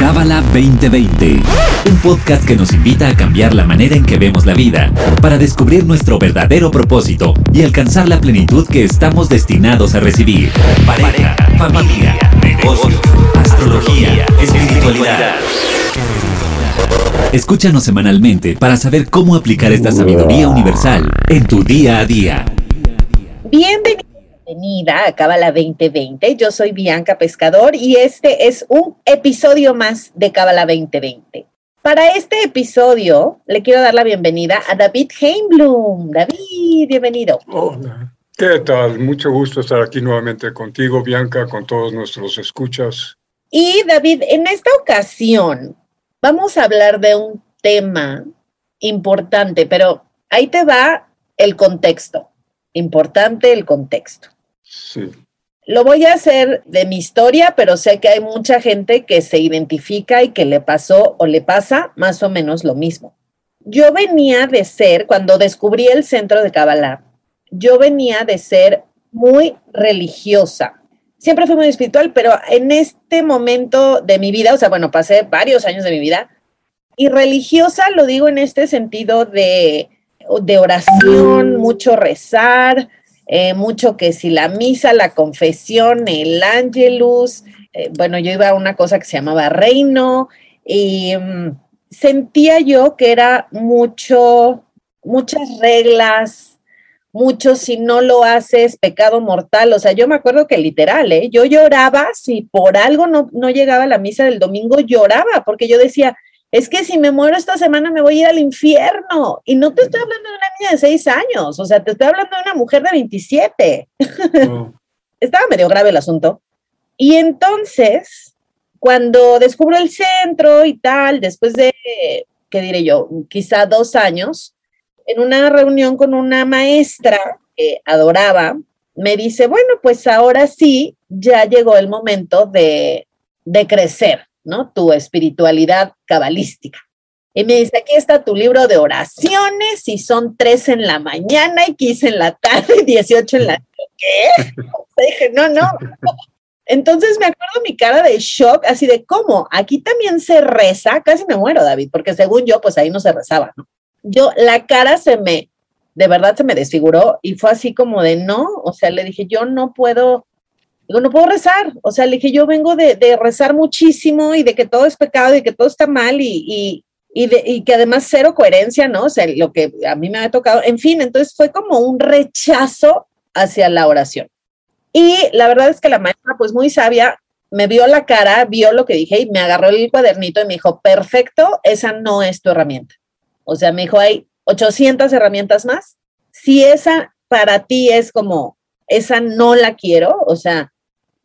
Cábala 2020, un podcast que nos invita a cambiar la manera en que vemos la vida para descubrir nuestro verdadero propósito y alcanzar la plenitud que estamos destinados a recibir. Pareja, familia, negocios, astrología, espiritualidad. Escúchanos semanalmente para saber cómo aplicar esta sabiduría universal en tu día a día. Bienvenido bienvenida a Cábala 2020. Yo soy Bianca Pescador y este es un episodio más de Cábala 2020. Para este episodio le quiero dar la bienvenida a David Heimblum. David, bienvenido. Hola. ¿Qué tal? Mucho gusto estar aquí nuevamente contigo, Bianca, con todos nuestros escuchas. Y David, en esta ocasión vamos a hablar de un tema importante, pero ahí te va el contexto. Importante el contexto. Sí. Lo voy a hacer de mi historia, pero sé que hay mucha gente que se identifica y que le pasó o le pasa más o menos lo mismo. Yo venía de ser, cuando descubrí el centro de Kabbalah, yo venía de ser muy religiosa. Siempre fui muy espiritual, pero en este momento de mi vida, o sea, bueno, pasé varios años de mi vida, y religiosa lo digo en este sentido de, de oración, mucho rezar, eh, mucho que si la misa, la confesión, el ángelus, eh, bueno, yo iba a una cosa que se llamaba reino y mm, sentía yo que era mucho, muchas reglas, mucho si no lo haces, pecado mortal. O sea, yo me acuerdo que literal, ¿eh? yo lloraba, si por algo no, no llegaba a la misa del domingo, lloraba, porque yo decía, es que si me muero esta semana me voy a ir al infierno. Y no te estoy hablando de una niña de seis años, o sea, te estoy hablando de una mujer de 27. Estaba medio grave el asunto. Y entonces, cuando descubro el centro y tal, después de, ¿qué diré yo? Quizá dos años, en una reunión con una maestra que adoraba, me dice, bueno, pues ahora sí, ya llegó el momento de, de crecer ¿no? Tu espiritualidad cabalística. Y me dice, aquí está tu libro de oraciones y son tres en la mañana y 15 en la tarde y 18 en la... ¿Qué? dije, no, no. Entonces me acuerdo mi cara de shock, así de, ¿cómo? Aquí también se reza, casi me muero, David, porque según yo, pues ahí no se rezaba. Yo, la cara se me, de verdad se me desfiguró y fue así como de, no, o sea, le dije, yo no puedo, Digo, no puedo rezar. O sea, le dije, yo vengo de, rezar muchísimo y de que todo es pecado y que todo está mal y, y, que además cero coherencia, ¿no? O sea, lo que a mí me ha tocado. En fin, entonces fue como un rechazo hacia la oración. Y la verdad es que la maestra, pues muy sabia, me vio la cara, vio lo que dije y me agarró el cuadernito y me dijo, perfecto, esa no es tu herramienta. O sea, me dijo, hay 800 herramientas más. Si esa para ti es como, esa no la quiero, o sea,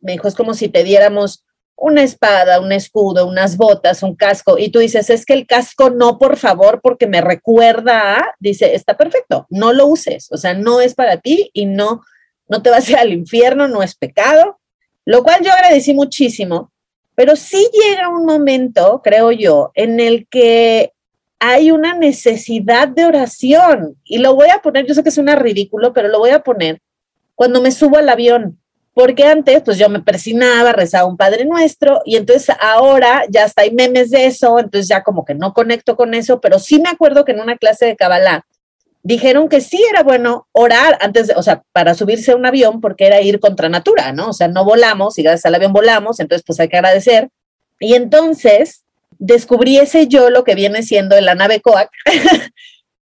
me dijo, es como si te diéramos una espada, un escudo, unas botas, un casco, y tú dices, es que el casco no, por favor, porque me recuerda a, dice, está perfecto, no lo uses, o sea, no es para ti y no, no te vas a ir al infierno, no es pecado, lo cual yo agradecí muchísimo, pero sí llega un momento, creo yo, en el que hay una necesidad de oración, y lo voy a poner, yo sé que es una ridículo, pero lo voy a poner cuando me subo al avión porque antes pues yo me persinaba, rezaba un Padre Nuestro y entonces ahora ya hasta hay memes de eso, entonces ya como que no conecto con eso, pero sí me acuerdo que en una clase de Kabbalah dijeron que sí era bueno orar antes de, o sea, para subirse a un avión porque era ir contra natura, ¿no? O sea, no volamos y gracias al avión volamos, entonces pues hay que agradecer. Y entonces descubrí ese yo lo que viene siendo la nave Coac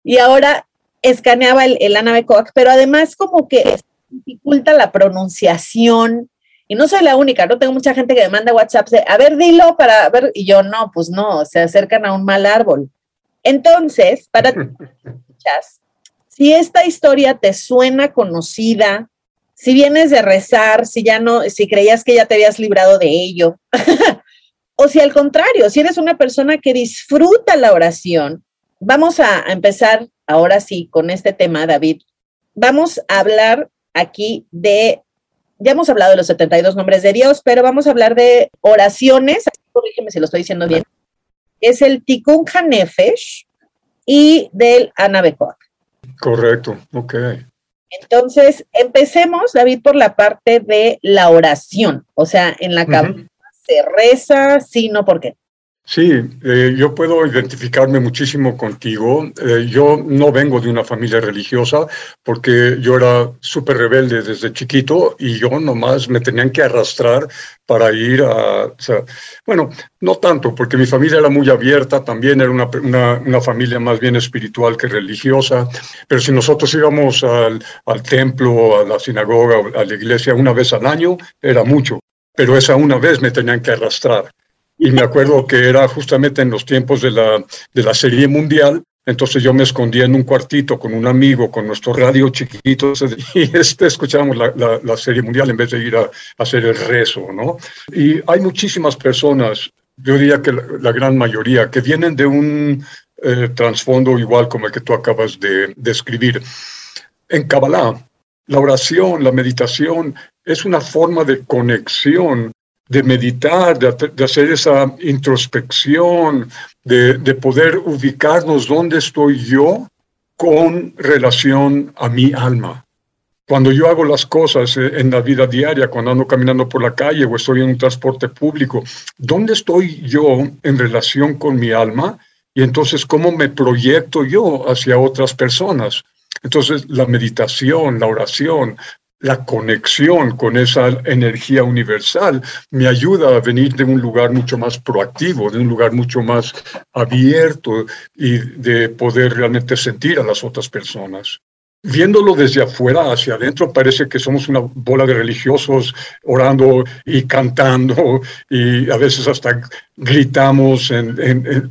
y ahora escaneaba el, la nave Coac, pero además como que dificulta la pronunciación. Y no soy la única, ¿no? Tengo mucha gente que me manda WhatsApp, de, a ver, dilo para ver, y yo no, pues no, se acercan a un mal árbol. Entonces, para si esta historia te suena conocida, si vienes de rezar, si ya no, si creías que ya te habías librado de ello, o si al contrario, si eres una persona que disfruta la oración, vamos a empezar ahora sí con este tema, David. Vamos a hablar aquí de, ya hemos hablado de los 72 nombres de Dios, pero vamos a hablar de oraciones, corrígeme si lo estoy diciendo bien, es el Tikkun Hanefesh y del Anabekoak. Correcto, ok. Entonces, empecemos, David, por la parte de la oración. O sea, en la cama se reza, sí, no, ¿por qué? Sí, eh, yo puedo identificarme muchísimo contigo. Eh, yo no vengo de una familia religiosa porque yo era súper rebelde desde chiquito y yo nomás me tenían que arrastrar para ir a... bueno, no tanto, porque mi familia era muy abierta, también era una, una, una familia más bien espiritual que religiosa, pero si nosotros íbamos al, al templo, a la sinagoga, a la iglesia una vez al año, era mucho, pero esa una vez me tenían que arrastrar. Y me acuerdo que era justamente en los tiempos de la, de la Serie Mundial, entonces yo me escondía en un cuartito con un amigo, con nuestro radio chiquito, y este, escuchábamos la, la, Serie Mundial en vez de ir a, hacer el rezo, ¿no? Y hay muchísimas personas, yo diría que la, gran mayoría, que vienen de un eh, trasfondo igual como el que tú acabas de describir. en Kabbalah, la oración, la meditación, es una forma de conexión de meditar, de, hacer esa introspección, de, de, poder ubicarnos dónde estoy yo con relación a mi alma. Cuando yo hago las cosas eh, en la vida diaria, cuando ando caminando por la calle o estoy en un transporte público, ¿dónde estoy yo en relación con mi alma? Y entonces, ¿cómo me proyecto yo hacia otras personas? Entonces, la meditación, la oración, la conexión con esa energía universal me ayuda a venir de un lugar mucho más proactivo, de un lugar mucho más abierto y de poder realmente sentir a las otras personas. Viéndolo desde afuera hacia adentro, parece que somos una bola de religiosos orando y cantando y a veces hasta gritamos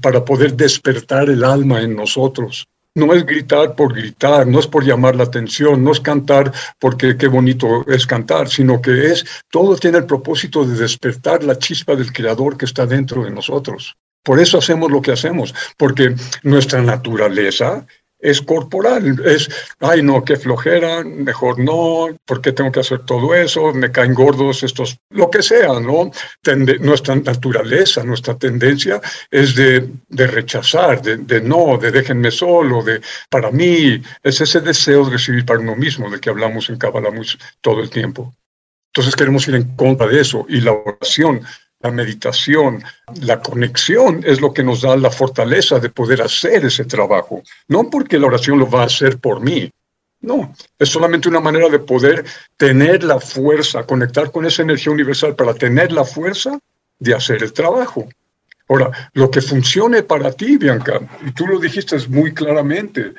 para poder despertar el alma en nosotros no es gritar por gritar, no es por llamar la atención, no es cantar porque qué bonito es cantar, sino que es, todo tiene el propósito de despertar la chispa del creador que está dentro de nosotros. Por eso hacemos lo que hacemos, porque nuestra naturaleza es corporal, es, ay no, qué flojera, mejor no, ¿por qué tengo que hacer todo eso? Me caen gordos estos, lo que sea, ¿no? nuestra naturaleza, nuestra tendencia es de, de rechazar, de, no, de déjenme solo, de para mí, es ese deseo de recibir para uno mismo, de que hablamos en Kabbalah todo el tiempo. Entonces queremos ir en contra de eso y la oración la meditación, la conexión es lo que nos da la fortaleza de poder hacer ese trabajo. No porque la oración lo va a hacer por mí. No, es solamente una manera de poder tener la fuerza, conectar con esa energía universal para tener la fuerza de hacer el trabajo. Ahora, lo que funcione para ti, Bianca, y tú lo dijiste muy claramente,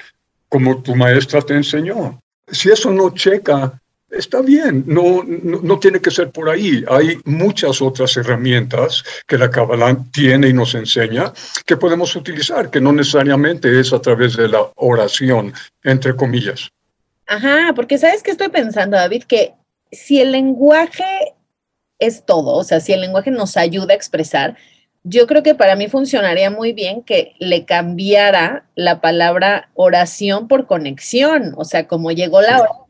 como tu maestra te enseñó, si eso no checa está bien, no, no, tiene que ser por ahí. Hay muchas otras herramientas que la Kabbalah tiene y nos enseña que podemos utilizar, que no necesariamente es a través de la oración, entre comillas. Ajá, porque sabes que estoy pensando, David, que si el lenguaje es todo, o sea, si el lenguaje nos ayuda a expresar, yo creo que para mí funcionaría muy bien que le cambiara la palabra oración por conexión, o sea, como llegó la hora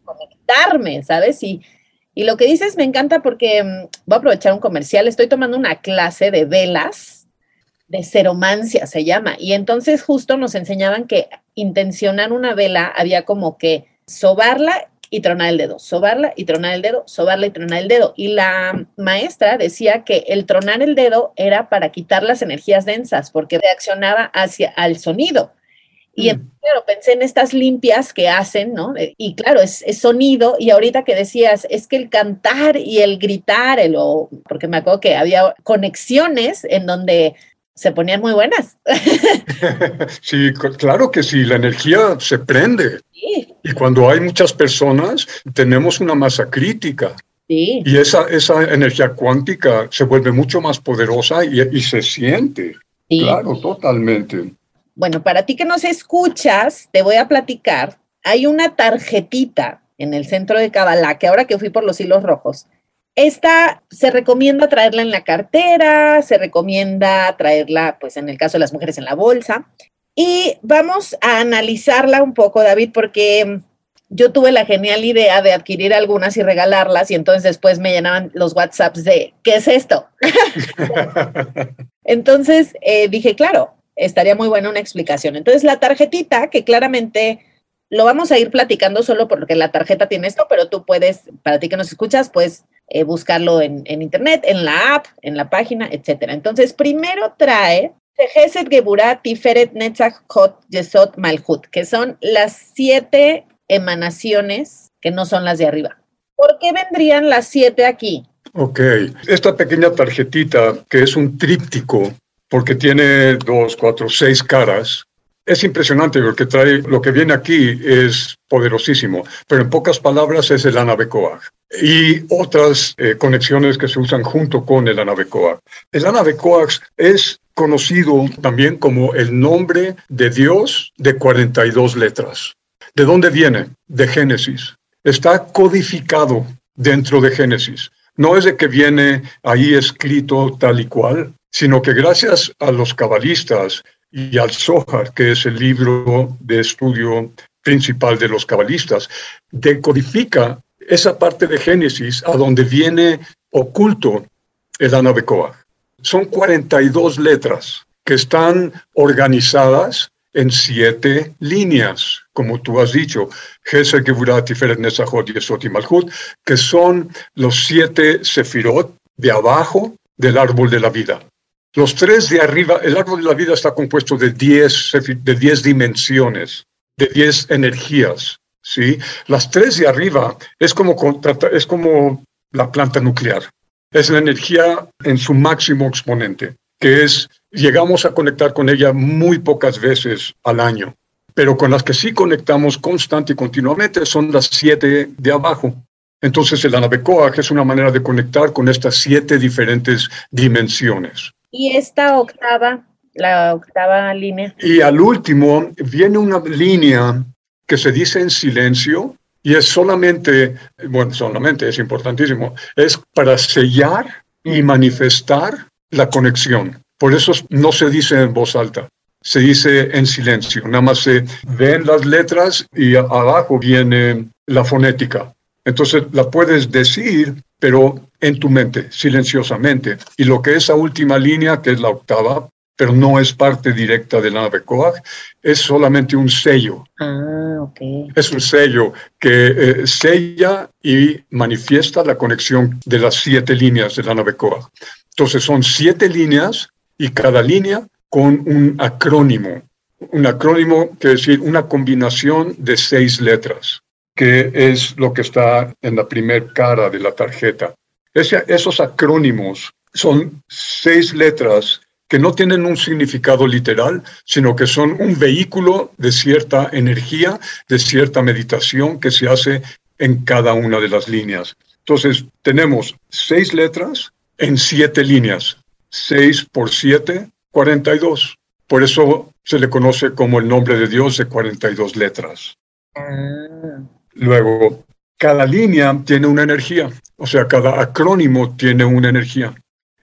conectarme, ¿sabes? Y, y lo que dices me encanta porque mm, voy a aprovechar un comercial, estoy tomando una clase de velas, de ceromancia se llama, y entonces justo nos enseñaban que intencionar una vela había como que sobarla y tronar el dedo, sobarla y tronar el dedo, sobarla y tronar el dedo. Y la maestra decía que el tronar el dedo era para quitar las energías densas, porque reaccionaba hacia al sonido. Y mm. claro, pensé en estas limpias que hacen, ¿no? Eh, y claro, es, sonido. Y ahorita que decías, es que el cantar y el gritar, el, o, porque me acuerdo que había conexiones en donde se ponían muy buenas. sí, claro que sí, la energía se prende. Y cuando hay muchas personas, tenemos una masa crítica. Sí. Y esa, esa energía cuántica se vuelve mucho más poderosa y, y se siente. Sí. Claro, totalmente. Bueno, para ti que nos escuchas, te voy a platicar. Hay una tarjetita en el centro de Kabbalah, que ahora que fui por los hilos rojos, esta se recomienda traerla en la cartera, se recomienda traerla, pues en el caso de las mujeres, en la bolsa. Y vamos a analizarla un poco, David, porque yo tuve la genial idea de adquirir algunas y regalarlas y entonces después me llenaban los WhatsApps de, ¿qué es esto? entonces eh, dije, claro, estaría muy buena una explicación. Entonces, la tarjetita, que claramente lo vamos a ir platicando solo porque la tarjeta tiene esto, pero tú puedes, para ti que nos escuchas, pues eh, buscarlo en, internet, en la app, en la página, etcétera. Entonces, primero trae Tejeset Geburah Tiferet Netzach Hot Yesod Malhut, que son las siete emanaciones que no son las de arriba. ¿Por qué vendrían las siete aquí? Ok, esta pequeña tarjetita que es un tríptico, porque tiene dos, cuatro, seis caras, es impresionante porque trae, lo que viene aquí es poderosísimo, pero en pocas palabras es el Anabecoag y otras eh, conexiones que se usan junto con el Anabecoag. El Anabecoag es conocido también como el nombre de Dios de 42 letras. ¿De dónde viene? De Génesis. Está codificado dentro de Génesis. No es de que viene ahí escrito tal y cual, sino que gracias a los cabalistas y al Zohar, que es el libro de estudio principal de los cabalistas, decodifica esa parte de Génesis a donde viene oculto el Anabecoa. Son 42 letras que están organizadas en siete líneas, como tú has dicho, que son los siete sefirot de abajo del árbol de la vida. Los tres de arriba, el árbol de la vida está compuesto de diez, de diez dimensiones, de diez energías. ¿sí? Las tres de arriba es como, es como la planta nuclear. Es la energía en su máximo exponente, que es, llegamos a conectar con ella muy pocas veces al año, pero con las que sí conectamos constante y continuamente son las siete de abajo. Entonces el Anabecoag es una manera de conectar con estas siete diferentes dimensiones. Y esta octava, la octava línea. Y al último viene una línea que se dice en silencio y es solamente, bueno, solamente es importantísimo, es para sellar y manifestar la conexión. Por eso no se dice en voz alta, se dice en silencio. Nada más se ven las letras y abajo viene la fonética. Entonces la puedes decir, pero en tu mente, silenciosamente. Y lo que es esa última línea, que es la octava, pero no es parte directa del Navecoag, es solamente un sello. Ah, ok. Es un sello que eh, sella y manifiesta la conexión de las siete líneas del Navecoag. Entonces son siete líneas y cada línea con un acrónimo. Un acrónimo quiere decir una combinación de seis letras, que es lo que está en la primer cara de la tarjeta. esos acrónimos son seis letras que no tienen un significado literal, sino que son un vehículo de cierta energía, de cierta meditación que se hace en cada una de las líneas. Entonces, tenemos seis letras en siete líneas. Seis por siete, cuarenta y dos. Por eso se le conoce como el nombre de Dios de 42 letras. Ah. Luego, cada línea tiene una energía, o sea, cada acrónimo tiene una energía.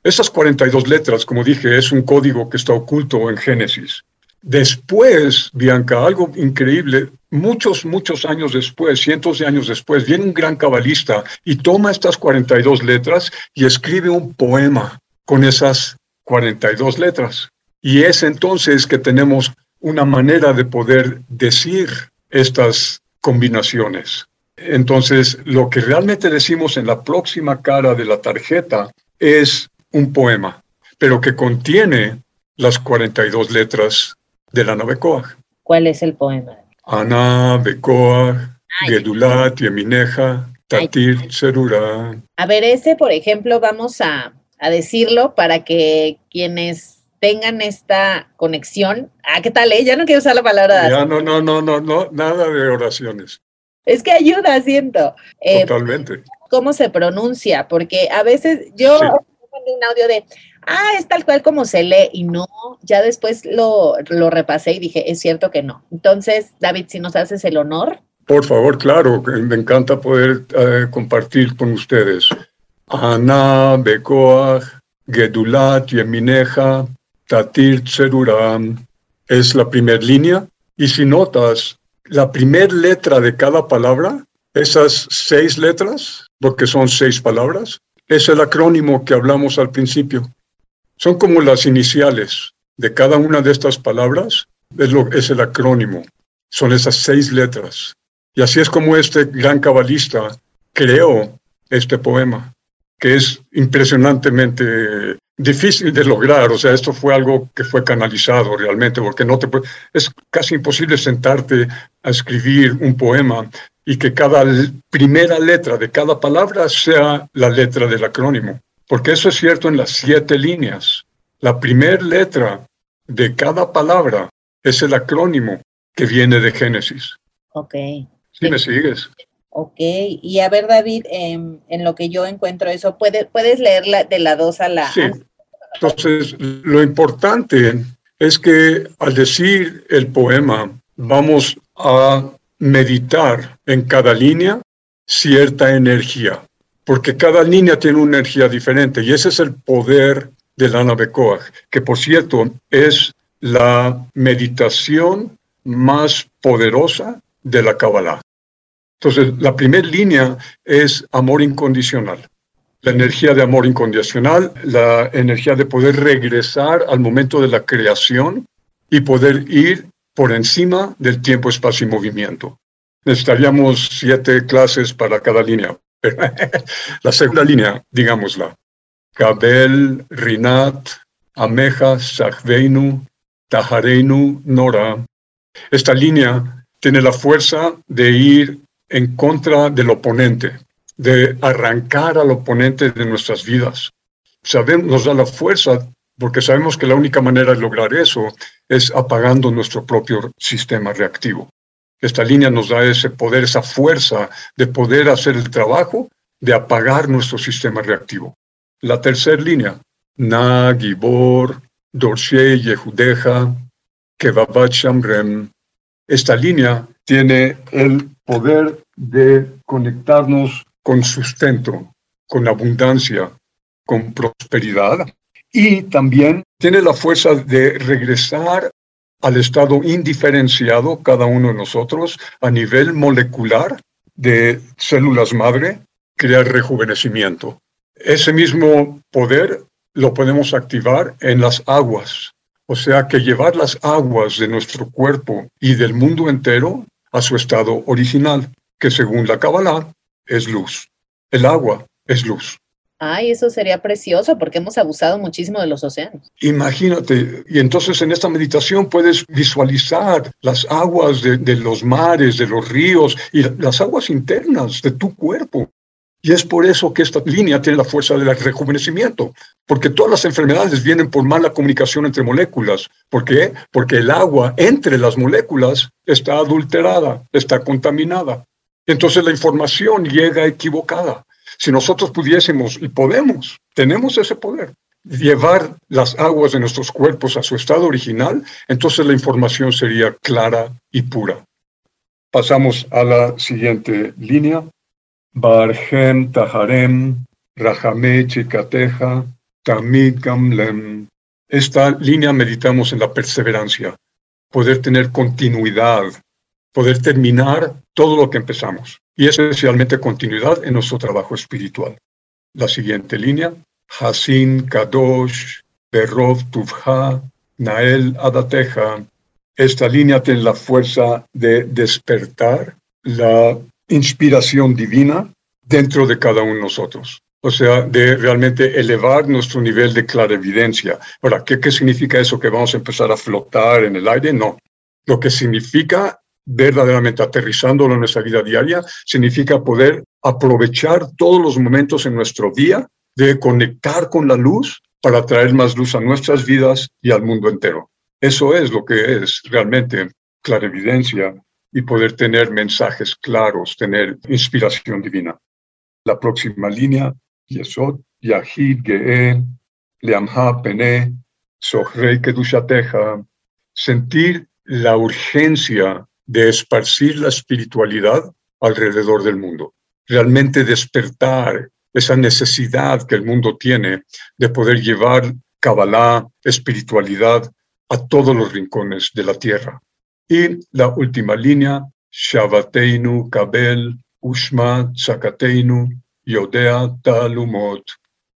Esas 42 letras, como dije, es un código que está oculto en Génesis. Después, Bianca, algo increíble, muchos, muchos años después, cientos de años después, viene un gran cabalista y toma estas 42 letras y escribe un poema con esas 42 letras. Y es entonces que tenemos una manera de poder decir estas combinaciones. Entonces, lo que realmente decimos en la próxima cara de la tarjeta es un poema, pero que contiene las 42 letras de la Navecoa. ¿Cuál es el poema? Ana, Becoa, Gedulat, Yemineja, Tatir, Cerura. A ver, ese, por ejemplo, vamos a, a decirlo para que quienes tengan esta conexión. Ah, ¿qué tal? Eh? Ya no quiero usar la palabra. Ya, no, no, no, no, no, nada de oraciones. Es que ayuda, siento. Eh, Totalmente. ¿Cómo se pronuncia? Porque a veces yo un audio de, ah, es tal cual como se lee y no, ya después lo, lo repasé y dije, es cierto que no. Entonces, David, si nos haces el honor. Por favor, claro, me encanta poder eh, compartir con ustedes. Ana, Bekoach, Gedulat, Yemineja, Tatir, Tseruram, es la primera línea. Y si notas, la primera letra de cada palabra, esas seis letras, porque son seis palabras, es el acrónimo que hablamos al principio. Son como las iniciales de cada una de estas palabras, es, es el acrónimo. Son esas seis letras. Y así es como este gran cabalista creó este poema. que es impresionantemente difícil de lograr. O sea, esto fue algo que fue canalizado realmente, porque no te es casi imposible sentarte a escribir un poema y que cada primera letra de cada palabra sea la letra del acrónimo. Porque eso es cierto en las siete líneas. La primera letra de cada palabra es el acrónimo que viene de Génesis. Ok. ¿Sí me sigues? Ok, y a ver David, em, en lo que yo encuentro eso, ¿puedes, puedes leerla de la 2 a la... Sí, entonces lo importante es que al decir el poema vamos a meditar en cada línea cierta energía, porque cada línea tiene una energía diferente y ese es el poder de la nave que por cierto es la meditación más poderosa de la Kabbalah. Entonces, la primera línea es amor incondicional. La energía de amor incondicional, la energía de poder regresar al momento de la creación y poder ir por encima del tiempo, espacio y movimiento. Necesitaríamos siete clases para cada línea. la segunda línea, digámosla. Kabel, Rinat, Ameja, Sachveinu, Tahareinu, Nora. Esta línea tiene la fuerza de ir en contra del oponente, de arrancar al oponente de nuestras vidas. Sabemos, nos da la fuerza porque sabemos que la única manera de lograr eso es apagando nuestro propio sistema reactivo. Esta línea nos da ese poder, esa fuerza de poder hacer el trabajo de apagar nuestro sistema reactivo. La tercera línea, Na, Gibor, Dorshe, Yehudeja, Shamrem. Esta línea tiene el poder de conectarnos con sustento, con abundancia, con prosperidad y también tiene la fuerza de regresar al estado indiferenciado cada uno de nosotros a nivel molecular de células madre, crear rejuvenecimiento. Ese mismo poder lo podemos activar en las aguas, o sea que llevar las aguas de nuestro cuerpo y del mundo entero a su estado original, que según la Kabbalah es luz. El agua es luz. Ay, eso sería precioso porque hemos abusado muchísimo de los océanos. Imagínate, y entonces en esta meditación puedes visualizar las aguas de, de, los mares, de los ríos y las aguas internas de tu cuerpo. Y es por eso que esta línea tiene la fuerza del rejuvenecimiento, porque todas las enfermedades vienen por mala comunicación entre moléculas. ¿Por qué? Porque el agua entre las moléculas está adulterada, está contaminada. Entonces la información llega equivocada. Si nosotros pudiésemos, y podemos, tenemos ese poder, llevar las aguas de nuestros cuerpos a su estado original, entonces la información sería clara y pura. Pasamos a la siguiente línea. Barhem Taharem, Rahame Chikateja, Tamid Gamlem. Esta línea meditamos en la perseverancia, poder tener continuidad, poder terminar todo lo que empezamos, y especialmente continuidad en nuestro trabajo espiritual. La siguiente línea, Hasin Kadosh, Berov Tuvha, Nael Adateja. Esta línea tiene la fuerza de despertar la inspiración divina dentro de cada uno de nosotros. O sea, de realmente elevar nuestro nivel de clarividencia. Ahora, ¿qué, ¿qué significa eso? ¿Que vamos a empezar a flotar en el aire? No. Lo que significa verdaderamente aterrizándolo en nuestra vida diaria, significa poder aprovechar todos los momentos en nuestro día de conectar con la luz para traer más luz a nuestras vidas y al mundo entero. Eso es lo que es realmente clarividencia y poder tener mensajes claros, tener inspiración divina. La próxima línea, Yesod, Yahid, Ge'e, Leamha, Pene, Sohrei Kedushateja, sentir la urgencia de esparcir la espiritualidad alrededor del mundo. Realmente despertar esa necesidad que el mundo tiene de poder llevar Kabbalah, espiritualidad, a todos los rincones de la tierra. Y la última línea, Shavateinu, Kabel, Ushma, Sakateinu, Yodea, Talumot.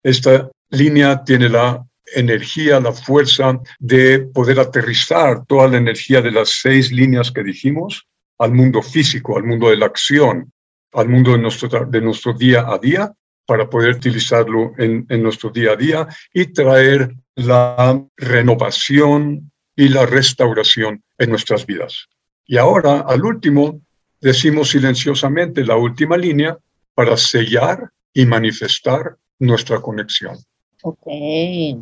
Esta línea tiene la energía, la fuerza de poder aterrizar toda la energía de las seis líneas que dijimos al mundo físico, al mundo de la acción, al mundo de nuestro, de nuestro día a día, para poder utilizarlo en, en nuestro día a día y traer la renovación y la restauración en nuestras vidas. Y ahora, al último, decimos silenciosamente la última línea para sellar y manifestar nuestra conexión. Okay.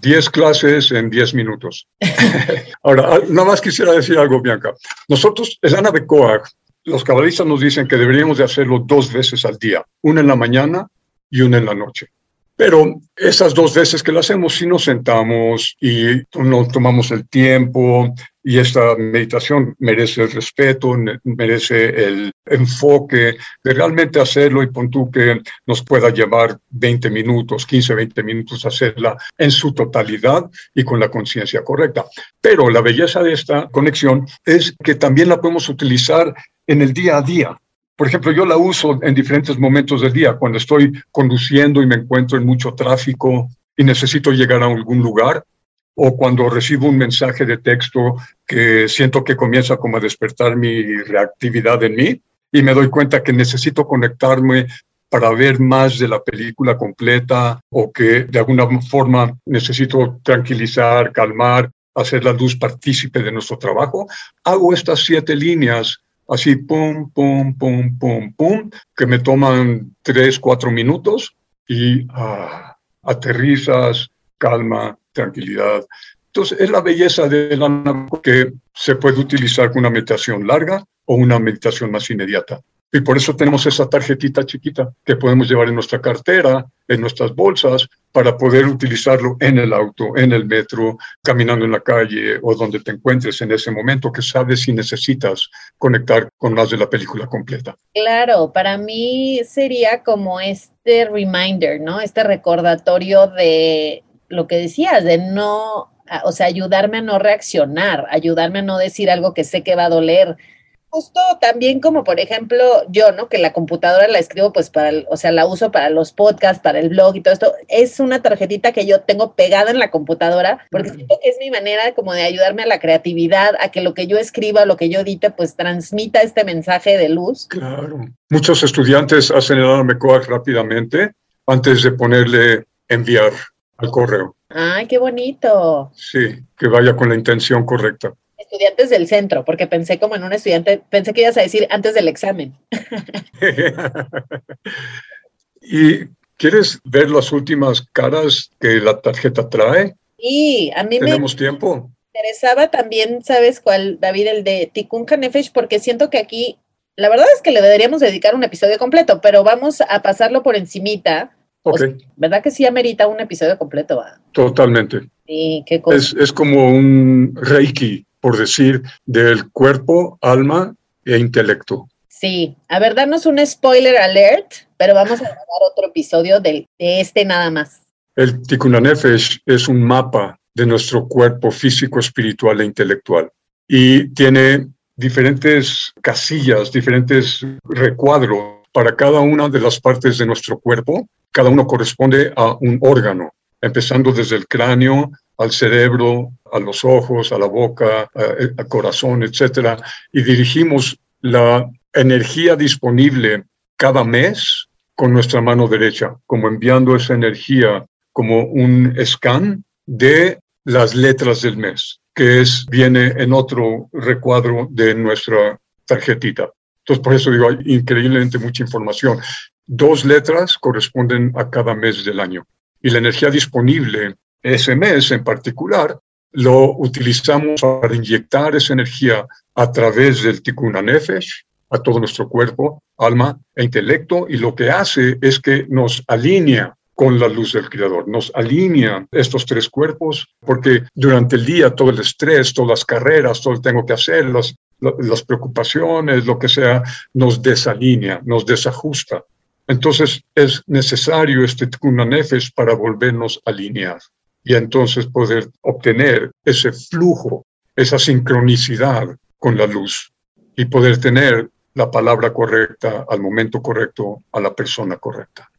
10 clases en 10 minutos. Ahora, ah, nada más quisiera decir algo, Bianca. Nosotros, el Ana Becoag, los cabalistas nos dicen que deberíamos de hacerlo dos veces al día, una en la mañana y una en la noche. Pero esas dos veces que lo hacemos, si nos sentamos y no tomamos el tiempo y esta meditación merece el respeto, merece el enfoque de realmente hacerlo y pon tú que nos pueda llevar 20 minutos, 15, 20 minutos hacerla en su totalidad y con la conciencia correcta. Pero la belleza de esta conexión es que también la podemos utilizar en el día a día. Por ejemplo, yo la uso en diferentes momentos del día, cuando estoy conduciendo y me encuentro en mucho tráfico y necesito llegar a algún lugar, o cuando recibo un mensaje de texto que siento que comienza como a despertar mi reactividad en mí y me doy cuenta que necesito conectarme para ver más de la película completa o que de alguna forma necesito tranquilizar, calmar, hacer la luz partícipe de nuestro trabajo, hago estas siete líneas así, pum, pum, pum, pum, pum, que me toman tres, cuatro minutos y ah, aterrizas, calma, tranquilidad. Entonces, es la belleza de la que se puede utilizar con una meditación larga o una meditación más inmediata. Y por eso tenemos esa tarjetita chiquita que podemos llevar en nuestra cartera, en nuestras bolsas, para poder utilizarlo en el auto, en el metro, caminando en la calle o donde te encuentres en ese momento que sabes si necesitas conectar con más de la película completa. Claro, para mí sería como este reminder, ¿no? Este recordatorio de lo que decías, de no, o sea, ayudarme a no reaccionar, ayudarme a no decir algo que sé que va a doler, justo también como por ejemplo yo, ¿no? Que la computadora la escribo pues para, o sea, la uso para los podcasts, para el blog y todo esto. Es una tarjetita que yo tengo pegada en la computadora porque siento que es mi manera como de ayudarme a la creatividad, a que lo que yo escriba, lo que yo edite, pues transmita este mensaje de luz. Claro. Muchos estudiantes hacen el ARMECOAC rápidamente antes de ponerle enviar al correo. Ay, qué bonito. Sí, que vaya con la intención correcta estudiantes del centro, porque pensé como en un estudiante, pensé que ibas a decir antes del examen. ¿Y quieres ver las últimas caras que la tarjeta trae? Sí, a mí ¿Tenemos tiempo? interesaba también, ¿sabes cuál, David? El de Tikkun Kanefesh, porque siento que aquí, la verdad es que le deberíamos dedicar un episodio completo, pero vamos a pasarlo por encimita. ¿Verdad que sí amerita un episodio completo? Totalmente. Sí, qué cosa. Es, es como un reiki por decir, del cuerpo, alma e intelecto. Sí, a ver, darnos un spoiler alert, pero vamos a grabar otro episodio de, este nada más. El Tikkun es un mapa de nuestro cuerpo físico, espiritual e intelectual y tiene diferentes casillas, diferentes recuadros para cada una de las partes de nuestro cuerpo. Cada uno corresponde a un órgano, empezando desde el cráneo al cerebro, a los ojos, a la boca, al corazón, etcétera, y dirigimos la energía disponible cada mes con nuestra mano derecha, como enviando esa energía como un scan de las letras del mes, que es viene en otro recuadro de nuestra tarjetita. Entonces, por eso digo, hay increíblemente mucha información. Dos letras corresponden a cada mes del año. Y la energía disponible ese mes en particular lo utilizamos para inyectar esa energía a través del Tikkun Nefesh a todo nuestro cuerpo, alma e intelecto, y lo que hace es que nos alinea con la luz del Creador, nos alinea estos tres cuerpos, porque durante el día todo el estrés, todas las carreras, todo que tengo que hacer, las, las preocupaciones, lo que sea, nos desalinea, nos desajusta. Entonces es necesario este Tikkun Nefesh para volvernos a alinear y entonces poder obtener ese flujo, esa sincronicidad con la luz y poder tener la palabra correcta al momento correcto a la persona correcta.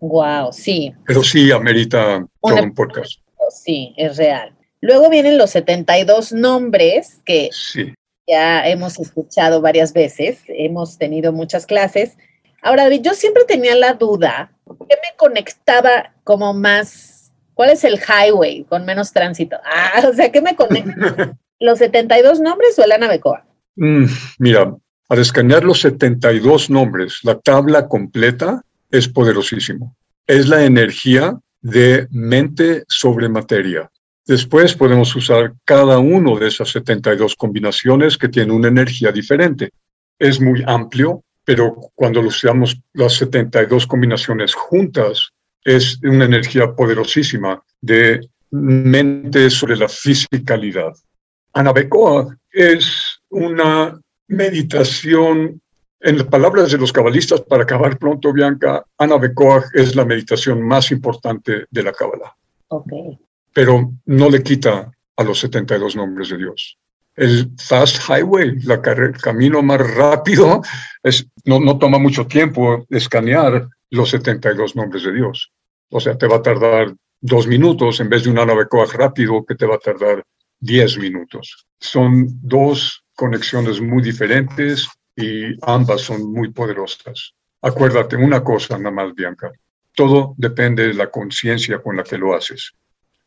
Wow, sí. Pero sí amerita todo un podcast. Sí, es real. Luego vienen los 72 nombres que ya hemos escuchado varias veces, hemos tenido muchas clases Ahora, David, yo siempre tenía la duda, ¿qué me conectaba como más? ¿Cuál es el highway con menos tránsito? Ah, o sea, ¿qué me conecta? ¿Los 72 nombres o el Ana Becoa? Mm, mira, al escanear los 72 nombres, la tabla completa es poderosísimo. Es la energía de mente sobre materia. Después podemos usar cada uno de esas 72 combinaciones que tienen una energía diferente. Es muy amplio, pero cuando usamos las 72 combinaciones juntas, es una energía poderosísima de mente sobre la fisicalidad. Anabecoa es una meditación, en las palabras de los cabalistas, para acabar pronto, Bianca, Anabecoa es la meditación más importante de la Kabbalah. Okay. Pero no le quita a los 72 nombres de Dios. El fast highway, la el camino más rápido, es, no, no toma mucho tiempo escanear los 72 nombres de Dios. O sea, te va a tardar dos minutos en vez de un anabecoa rápido que te va a tardar 10 minutos. Son dos conexiones muy diferentes y ambas son muy poderosas. Acuérdate una cosa nada más, Bianca. Todo depende de la conciencia con la que lo haces.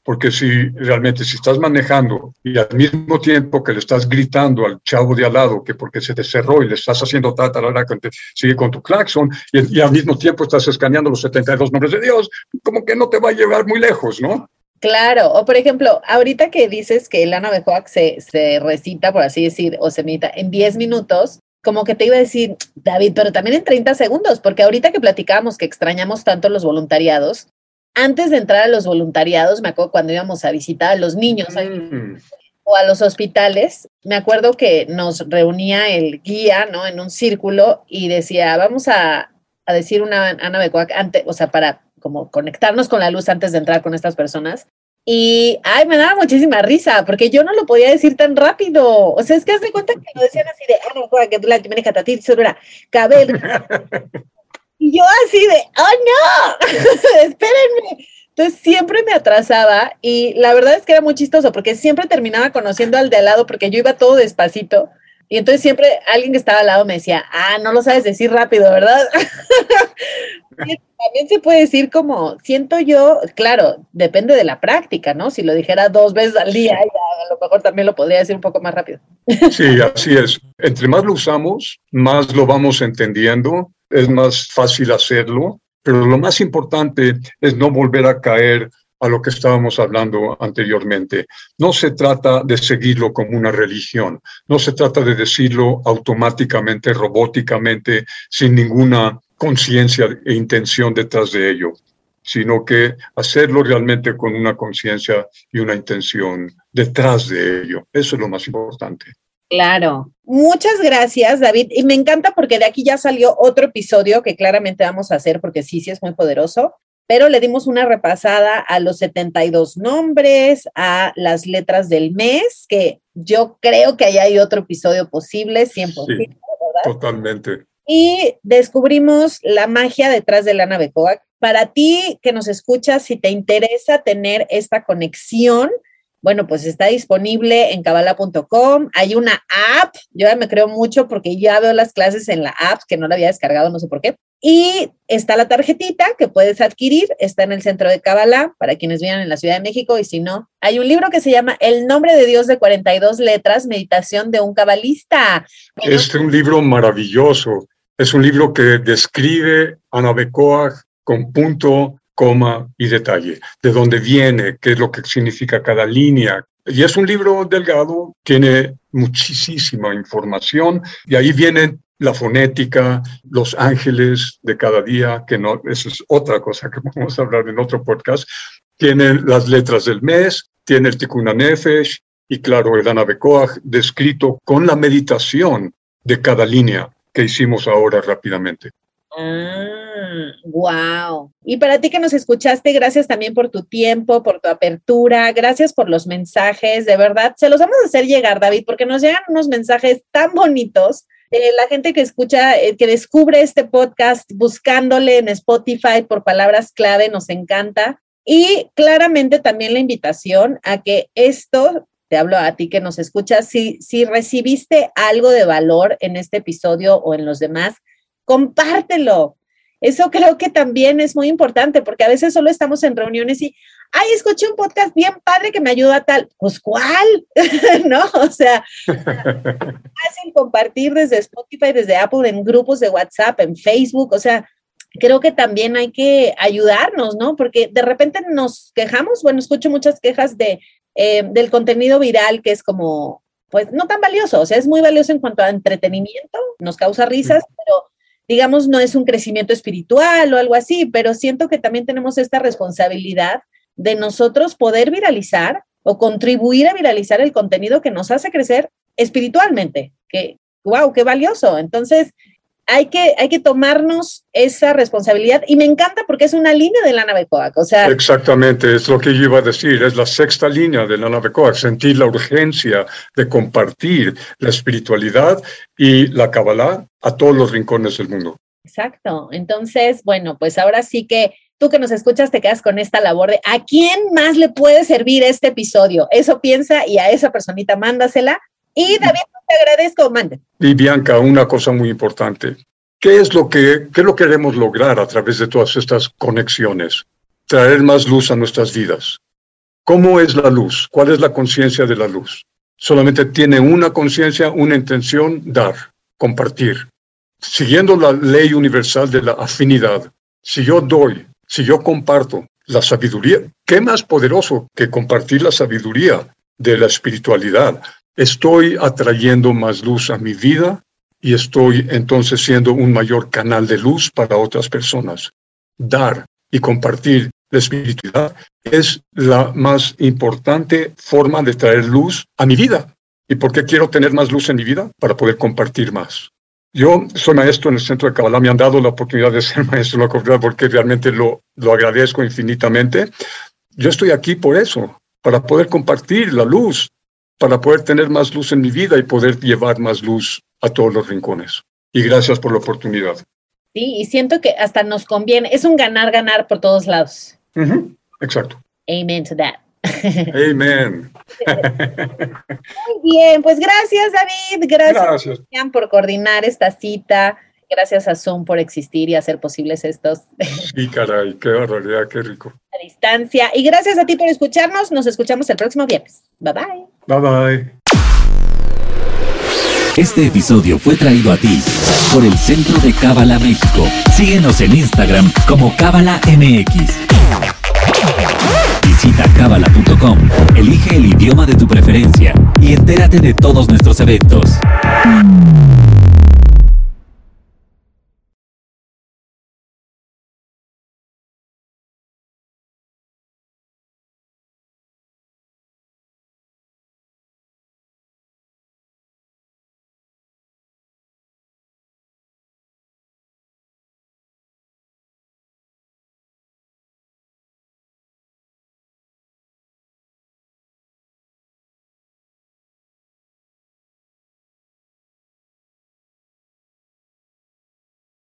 Porque si realmente si estás manejando y al mismo tiempo que le estás gritando al chavo de al lado que porque se te cerró y le estás haciendo ta, que sigue con tu claxon y, al mismo tiempo estás escaneando los 72 nombres de Dios, como que no te va a llevar muy lejos, ¿no? Claro, o por ejemplo, ahorita que dices que el Ana se, se recita, por así decir, o se medita en 10 minutos, como que te iba a decir, David, pero también en 30 segundos, porque ahorita que platicábamos que extrañamos tanto los voluntariados, antes de entrar a los voluntariados, me acuerdo cuando íbamos a visitar a los niños mm. o a los hospitales, me acuerdo que nos reunía el guía, ¿no? En un círculo y decía, vamos a, a decir una Ana Becoac antes, o sea, para como conectarnos con la luz antes de entrar con estas personas. Y, ay, me daba muchísima risa, porque yo no lo podía decir tan rápido. O sea, es que haz de cuenta que lo decían así de, ah, no, que tú la cabello. Y yo así de, oh no, espérenme. Entonces siempre me atrasaba y la verdad es que era muy chistoso porque siempre terminaba conociendo al de al lado porque yo iba todo despacito y entonces siempre alguien que estaba al lado me decía, ah, no lo sabes decir rápido, ¿verdad? También se puede decir como, siento yo, claro, depende de la práctica, ¿no? Si lo dijera dos veces al día, a lo mejor también lo podría decir un poco más rápido. Sí, así es. Entre más lo usamos, más lo vamos entendiendo, es más fácil hacerlo, pero lo más importante es no volver a caer a lo que estábamos hablando anteriormente. No se trata de seguirlo como una religión, no se trata de decirlo automáticamente, robóticamente, sin ninguna conciencia e intención detrás de ello, sino que hacerlo realmente con una conciencia y una intención detrás de ello. Eso es lo más importante. Claro. Muchas gracias, David. Y me encanta porque de aquí ya salió otro episodio que claramente vamos a hacer porque sí, sí es muy poderoso pero le dimos una repasada a los 72 nombres, a las letras del mes, que yo creo que ahí hay otro episodio posible, 100%. Sí, totalmente. Y descubrimos la magia detrás de Lana Becoa. Para ti que nos escuchas, si te interesa tener esta conexión, bueno, pues está disponible en cabala.com. Hay una app, yo ya me creo mucho porque ya veo las clases en la app, que no la había descargado, no sé por qué. Y está la tarjetita que puedes adquirir, está en el centro de Kabbalah para quienes vivan en la Ciudad de México y si no, hay un libro que se llama El nombre de Dios de 42 letras, meditación de un cabalista. Es un libro maravilloso. Es un libro que describe a Nabecoa con punto, coma y detalle, de dónde viene, qué es lo que significa cada línea. Y es un libro delgado, tiene muchísima información y ahí viene la fonética, los ángeles de cada día, que no, eso es otra cosa que vamos a hablar en otro podcast. Tiene las letras del mes, tiene el Tikkun Nefesh y claro, el Anabekoach descrito con la meditación de cada línea que hicimos ahora rápidamente. Ah, wow. Y para ti que nos escuchaste, gracias también por tu tiempo, por tu apertura, gracias por los mensajes, de verdad, se los vamos a hacer llegar, David, porque nos llegan unos mensajes tan bonitos. Eh, la gente que escucha, eh, que descubre este podcast buscándole en Spotify por palabras clave, nos encanta. Y claramente también la invitación a que esto te hablo a ti que nos escuchas, si, si recibiste algo de valor en este episodio o en los demás, compártelo. Eso creo que también es muy importante porque a veces solo estamos en reuniones y, ay, escuché un podcast bien padre que me ayuda a tal. Pues, ¿cuál? ¿No? O sea, hacen compartir desde Spotify, desde Apple, en grupos de WhatsApp, en Facebook. O sea, creo que también hay que ayudarnos, ¿no? Porque de repente nos quejamos, bueno, escucho muchas quejas de, eh, del contenido viral que es como, pues, no tan valioso. O sea, es muy valioso en cuanto a entretenimiento, nos causa risas, pero digamos, no es un crecimiento espiritual o algo así, pero siento que también tenemos esta responsabilidad de nosotros poder viralizar o contribuir a viralizar el contenido que nos hace crecer espiritualmente, que, wow, qué valioso. Entonces, hay que, hay que tomarnos esa responsabilidad y me encanta porque es una línea de la nave Coac, o sea... Exactamente, es lo que yo iba a decir, es la sexta línea de la nave Coac, sentir la urgencia de compartir la espiritualidad y la Kabbalah a todos los rincones del mundo. Exacto, entonces, bueno, pues ahora sí que tú que nos escuchas te quedas con esta labor de a quién más le puede servir este episodio. Eso piensa y a esa personita mándasela y David, te agradezco, mande. Y Bianca, una cosa muy importante. ¿Qué es lo que qué lo queremos lograr a través de todas estas conexiones? Traer más luz a nuestras vidas. ¿Cómo es la luz? ¿Cuál es la conciencia de la luz? Solamente tiene una conciencia, una intención, dar, compartir. Siguiendo la ley universal de la afinidad. Si yo doy, si yo comparto la sabiduría, ¿qué más poderoso que compartir la sabiduría de la espiritualidad? Estoy atrayendo más luz a mi vida y estoy entonces siendo un mayor canal de luz para otras personas. Dar y compartir la espiritualidad es la más importante forma de traer luz a mi vida. ¿Y por qué quiero tener más luz en mi vida? Para poder compartir más. Yo soy maestro en el centro de Kabbalah, me han dado la oportunidad de ser maestro en la comunidad porque realmente lo, lo agradezco infinitamente. Yo estoy aquí por eso, para poder compartir la luz para poder tener más luz en mi vida y poder llevar más luz a todos los rincones. Y gracias por la oportunidad. Sí, y siento que hasta nos conviene, es un ganar-ganar por todos lados. Exacto. Amen to that. Amen. Muy bien, pues gracias David, gracias, gracias. por coordinar esta cita. Gracias a Zoom por existir y hacer posibles estos. Sí, caray, qué barbaridad, qué rico. A distancia. Y gracias a ti por escucharnos. Nos escuchamos el próximo viernes. Bye bye. Bye bye. Este episodio fue traído a ti por el Centro de Cábala México. Síguenos en Instagram como Cábala MX. Visita cábala.com, elige el idioma de tu preferencia y entérate de todos nuestros eventos.